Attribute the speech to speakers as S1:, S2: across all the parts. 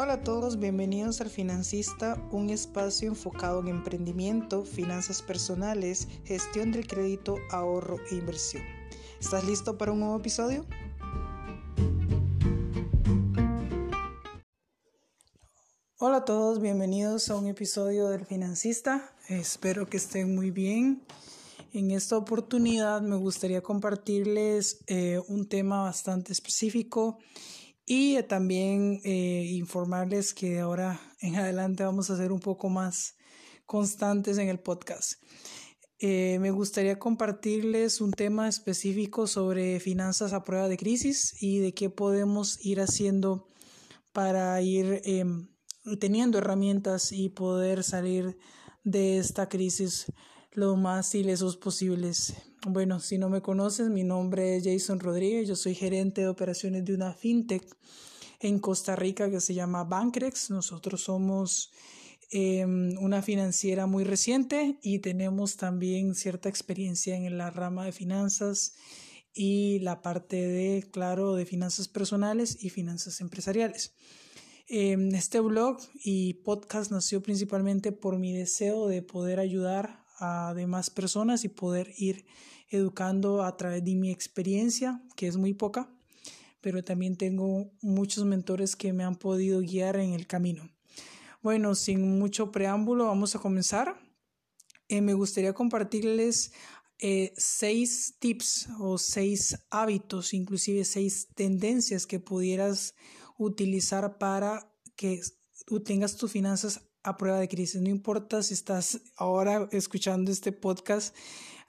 S1: Hola a todos, bienvenidos al Financista, un espacio enfocado en emprendimiento, finanzas personales, gestión del crédito, ahorro e inversión. ¿Estás listo para un nuevo episodio? Hola a todos, bienvenidos a un episodio del Financista. Espero que estén muy bien. En esta oportunidad me gustaría compartirles eh, un tema bastante específico y también eh, informarles que ahora en adelante vamos a ser un poco más constantes en el podcast. Eh, me gustaría compartirles un tema específico sobre finanzas a prueba de crisis y de qué podemos ir haciendo para ir teniendo herramientas y poder salir de esta crisis lo más ilesos posibles. Bueno, si no me conoces, mi nombre es Jason Rodríguez, yo soy gerente de operaciones de una fintech en Costa Rica que se llama Bancrex. Nosotros somos em, una financiera muy reciente y tenemos también cierta experiencia en la rama de finanzas y la parte de, claro, de finanzas personales y finanzas empresariales. Em, este blog y podcast nació principalmente por mi deseo de poder ayudar a demás personas y poder ir educando a través de mi experiencia, que es muy poca, pero también tengo muchos mentores que me han podido guiar en el camino. Bueno, sin mucho preámbulo, vamos a comenzar. Eh, me gustaría compartirles eh, seis tips o seis hábitos, inclusive seis tendencias que pudieras utilizar para que tengas tus finanzas a prueba de crisis. No importa si estás ahora escuchando este podcast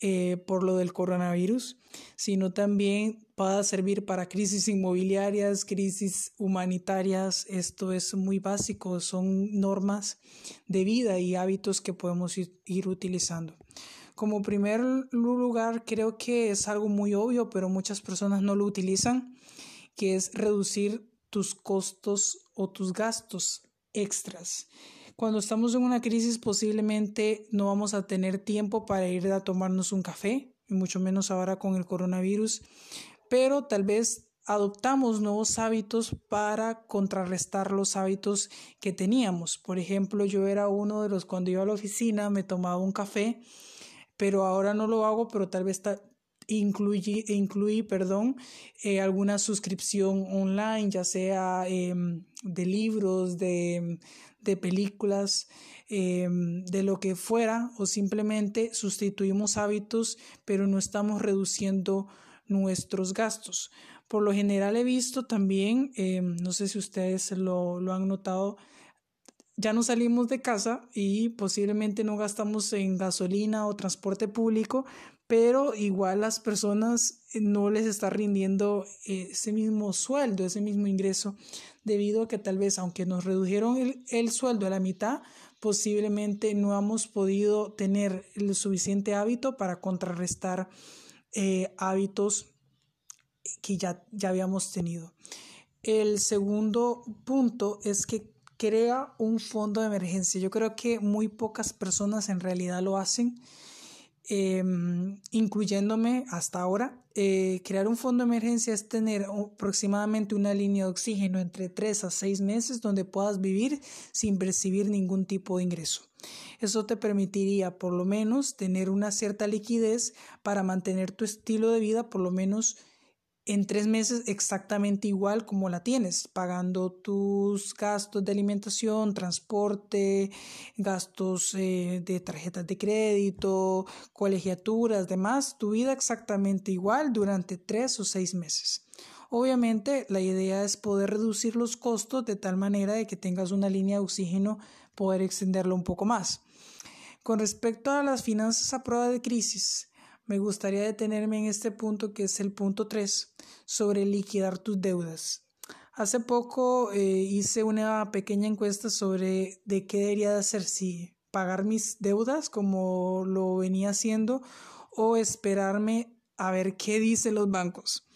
S1: eh, por lo del coronavirus, sino también pueda servir para crisis inmobiliarias, crisis humanitarias. Esto es muy básico, son normas de vida y hábitos que podemos ir utilizando. Como primer lugar, creo que es algo muy obvio, pero muchas personas no lo utilizan, que es reducir tus costos o tus gastos extras. Cuando estamos en una crisis posiblemente no vamos a tener tiempo para ir a tomarnos un café, y mucho menos ahora con el coronavirus, pero tal vez adoptamos nuevos hábitos para contrarrestar los hábitos que teníamos. Por ejemplo, yo era uno de los cuando iba a la oficina me tomaba un café, pero ahora no lo hago, pero tal vez incluí, incluí perdón, eh, alguna suscripción online, ya sea em, de libros, de, de películas, em, de lo que fuera, o simplemente sustituimos hábitos, pero no estamos reduciendo nuestros gastos. Por lo general he visto también, em, no sé si ustedes lo, lo han notado, ya no salimos de casa y posiblemente no gastamos en gasolina o transporte público, pero igual las personas eh, no les está rindiendo eh, ese mismo sueldo, ese mismo ingreso, debido a que tal vez aunque nos redujeron el, sueldo a la mitad, posiblemente no hemos podido tener el suficiente hábito para contrarrestar eh, hábitos que ya, ya habíamos tenido. El segundo punto es que crea un fondo de emergencia. Yo creo que muy pocas personas en realidad lo hacen Em, incluyéndome hasta ahora, eh, crear un fondo de emergencia es tener aproximadamente una línea de oxígeno entre 3 a 6 meses donde puedas vivir sin percibir ningún tipo de ingreso. Eso te permitiría por lo menos tener una cierta liquidez para mantener tu estilo de vida por lo menos en tres meses exactamente igual como la tienes, pagando tus gastos de alimentación, transporte, gastos eh, de tarjetas de crédito, colegiaturas, demás, tu vida exactamente igual durante tres o seis meses. Obviamente la idea es poder reducir los costos de tal manera de que tengas una línea de oxígeno, poder extenderlo un poco más. Con respecto a las finanzas a prueba de crisis, me gustaría detenerme en este punto que es el punto 3 sobre liquidar tus deudas. Hace poco eh, hice una pequeña encuesta sobre de qué debería de hacer, si pagar mis deudas como lo venía haciendo o esperarme a ver qué dicen los bancos.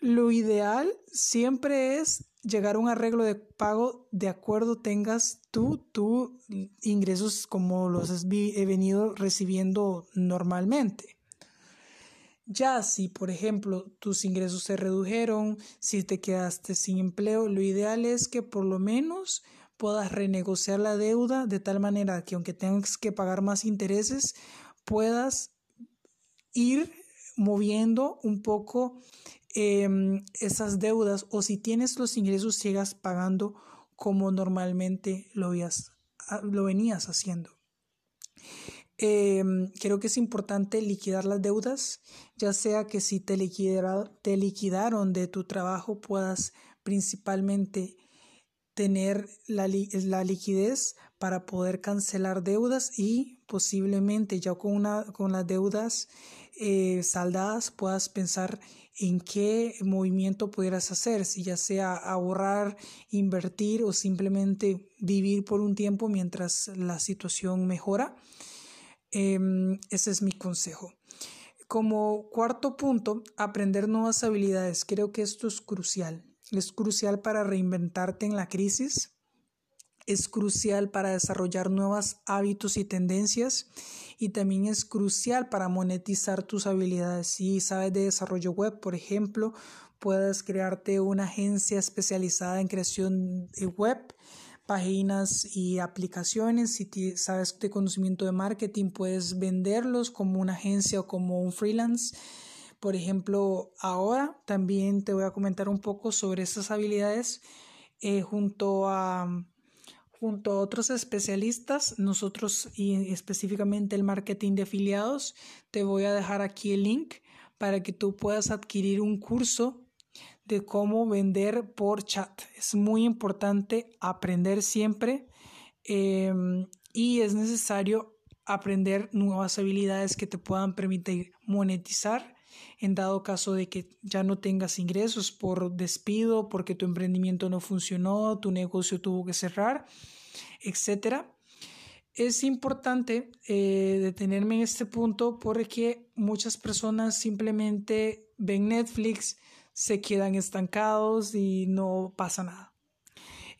S1: Lo ideal siempre es llegar a un arreglo de pago de acuerdo tengas tú, tú ingresos como los has venido recibiendo normalmente. Ya si, por ejemplo, tus ingresos se redujeron, si te quedaste sin empleo, lo ideal es que por lo menos puedas renegociar la deuda de tal manera que aunque tengas que pagar más intereses, puedas ir moviendo un poco em, esas deudas o si tienes los ingresos sigas pagando como normalmente lo, habías, lo venías haciendo. Em, creo que es importante liquidar las deudas, ya sea que si te, te liquidaron de tu trabajo puedas principalmente tener la, la, liquidez para poder cancelar deudas y posiblemente ya con, una, con las deudas eh, saldadas puedas pensar en qué movimiento pudieras hacer, si ya sea ahorrar, invertir o simplemente vivir por un tiempo mientras la situación mejora. Em, ese es mi consejo. Como cuarto punto, aprender nuevas habilidades. Creo que esto es crucial. Es crucial para reinventarte en la crisis. Es crucial para desarrollar nuevos hábitos y tendencias y también es crucial para monetizar tus habilidades. Si sabes de desarrollo web, por ejemplo, puedes crearte una agencia especializada en creación de web, páginas y aplicaciones. Si sabes de conocimiento de marketing, puedes venderlos como una agencia o como un freelance. Por ejemplo, ahora también te voy a comentar un poco sobre estas habilidades eh, junto a junto a otros especialistas, nosotros y específicamente el marketing de afiliados, te voy a dejar aquí el link para que tú puedas adquirir un curso de cómo vender por chat. Es muy importante aprender siempre em, y es necesario aprender nuevas habilidades que te puedan permitir monetizar en dado caso de que ya no tengas ingresos por despido, porque tu emprendimiento no funcionó, tu negocio tuvo que cerrar, etc. Es importante eh, detenerme en este punto porque muchas personas simplemente ven Netflix, se quedan estancados y no pasa nada.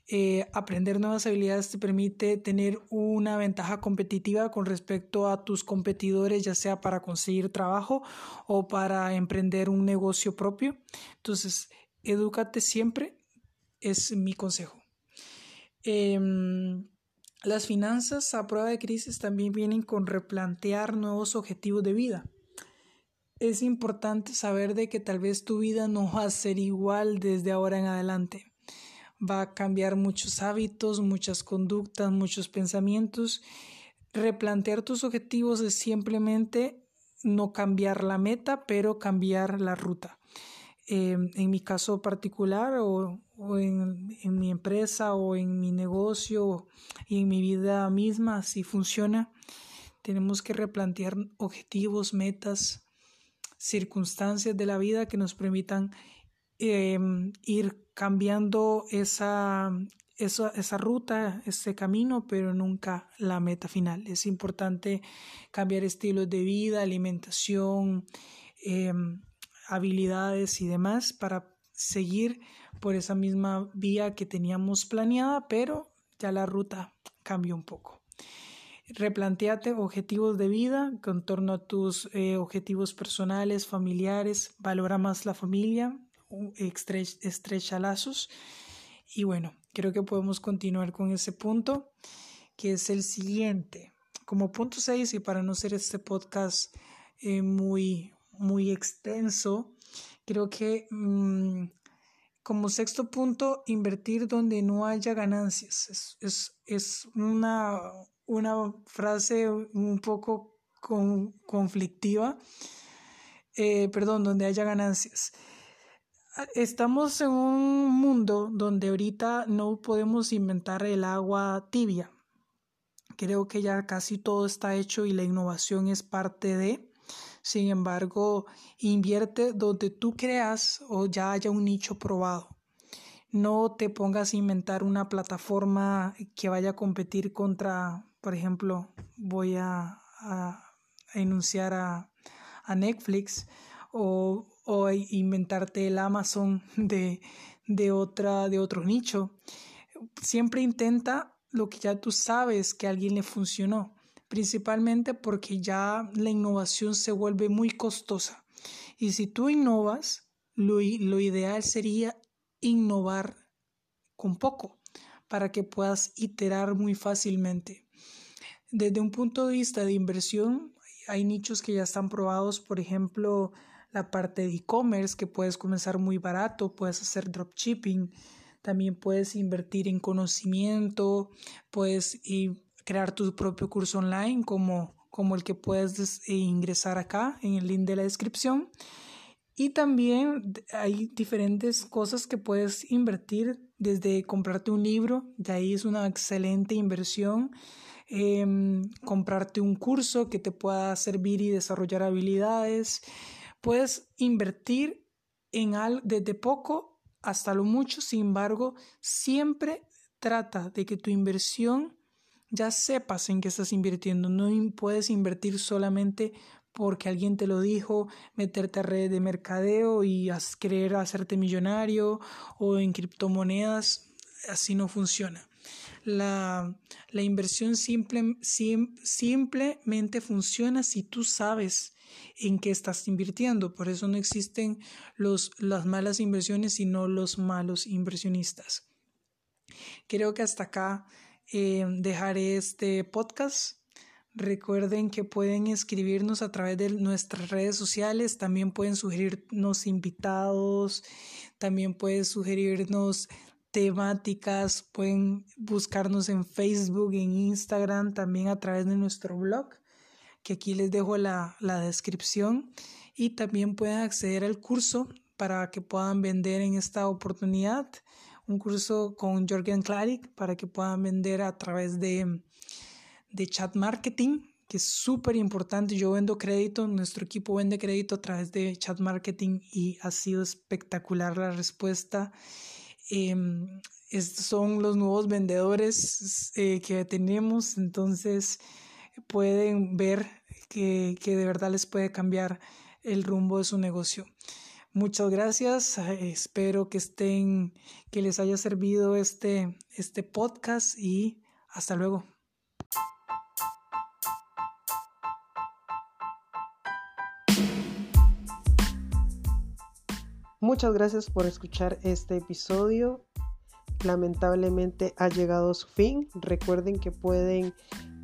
S1: Eh, aprender nuevas habilidades te permite tener una ventaja competitiva con respecto a tus competidores, ya sea para conseguir trabajo o para emprender un negocio propio. Entonces, edúcate siempre, es mi consejo. Em, las finanzas a prueba de crisis también vienen con replantear nuevos objetivos de vida. Es importante saber de que tal vez tu vida no va a ser igual desde ahora en adelante va a cambiar muchos hábitos, muchas conductas, muchos pensamientos. Replantear tus objetivos es simplemente no cambiar la meta, pero cambiar la ruta. Eh, en mi caso particular o, en, en, mi empresa o en mi negocio y en mi vida misma, si funciona, tenemos que replantear objetivos, metas, circunstancias de la vida que nos permitan Em, ir cambiando esa, esa, esa, ruta, ese camino, pero nunca la meta final. Es importante cambiar estilos de vida, alimentación, em, habilidades y demás para seguir por esa misma vía que teníamos planeada, pero ya la ruta cambió un poco. Replanteate objetivos de vida con torno a tus eh, objetivos personales, familiares, valora más la familia, estrecha lazos. Y bueno, creo que podemos continuar con ese punto, que es el siguiente. Como punto 6, y para no ser este podcast eh, muy, muy extenso, creo que mm, como sexto punto, invertir donde no haya ganancias. Es, es, es una, una frase un poco con, conflictiva, eh, perdón, donde haya ganancias. Estamos en un mundo donde ahorita no podemos inventar el agua tibia. Creo que ya casi todo está hecho y la innovación es parte de. Sin embargo, invierte donde tú creas o ya haya un nicho probado. No te pongas a inventar una plataforma que vaya a competir contra, por ejemplo, voy a, a, enunciar a, a Netflix o o inventarte el Amazon de, de, otra, de otro nicho. Siempre intenta lo que ya tú sabes que a alguien le funcionó, principalmente porque ya la innovación se vuelve muy costosa. Y si tú innovas, lo, lo ideal sería innovar con poco para que puedas iterar muy fácilmente. Desde un punto de vista de inversión, hay nichos que ya están probados, por ejemplo, la parte de e-commerce, que puedes comenzar muy barato, puedes hacer dropshipping, también puedes invertir en conocimiento, puedes crear tu propio curso online como, como el que puedes eh, ingresar acá en el link de la descripción. Y también hay diferentes cosas que puedes invertir, desde comprarte un libro, de ahí es una excelente inversión. Em, comprarte un curso que te pueda servir y desarrollar habilidades. Puedes invertir en algo desde poco hasta lo mucho, sin embargo, siempre trata de que tu inversión ya sepas en qué estás invirtiendo. No puedes invertir solamente porque alguien te lo dijo, meterte a redes de mercadeo y creer hacerte millonario o en criptomonedas, así no funciona. La, la inversión simple, simplemente funciona si tú sabes en qué estás invirtiendo. Por eso no existen los, las malas inversiones, sino los malos inversionistas. Creo que hasta acá eh, dejaré este podcast. Recuerden que pueden escribirnos a través de nuestras redes sociales, también pueden sugerirnos invitados, también pueden sugerirnos temáticas, pueden buscarnos en Facebook, en Instagram, también a través de nuestro blog, que aquí les dejo la, la descripción, y también pueden acceder al curso para que puedan vender en esta oportunidad, un curso con Jorgen Klarik para que puedan vender a través de de chat marketing, que es súper importante. Yo vendo crédito, nuestro equipo vende crédito a través de chat marketing y ha sido espectacular la respuesta. Em, estos son los nuevos vendedores eh, que tenemos, entonces pueden ver que, que de verdad les puede cambiar el rumbo de su negocio. Muchas gracias. Espero que estén, que les haya servido este, este podcast y hasta luego.
S2: Muchas gracias por escuchar este episodio. Lamentablemente ha llegado a su fin. Recuerden que pueden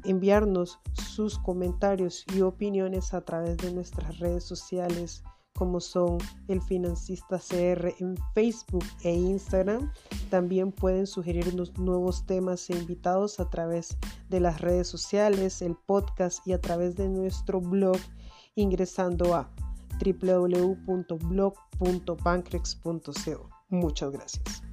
S2: enviarnos sus comentarios y opiniones a través de nuestras redes sociales como son el Financista CR en Facebook e Instagram. También pueden sugerirnos nuevos temas e invitados a través de las redes sociales, el podcast y a través de nuestro blog ingresando a www.blog.pancrex.co. Muchas gracias.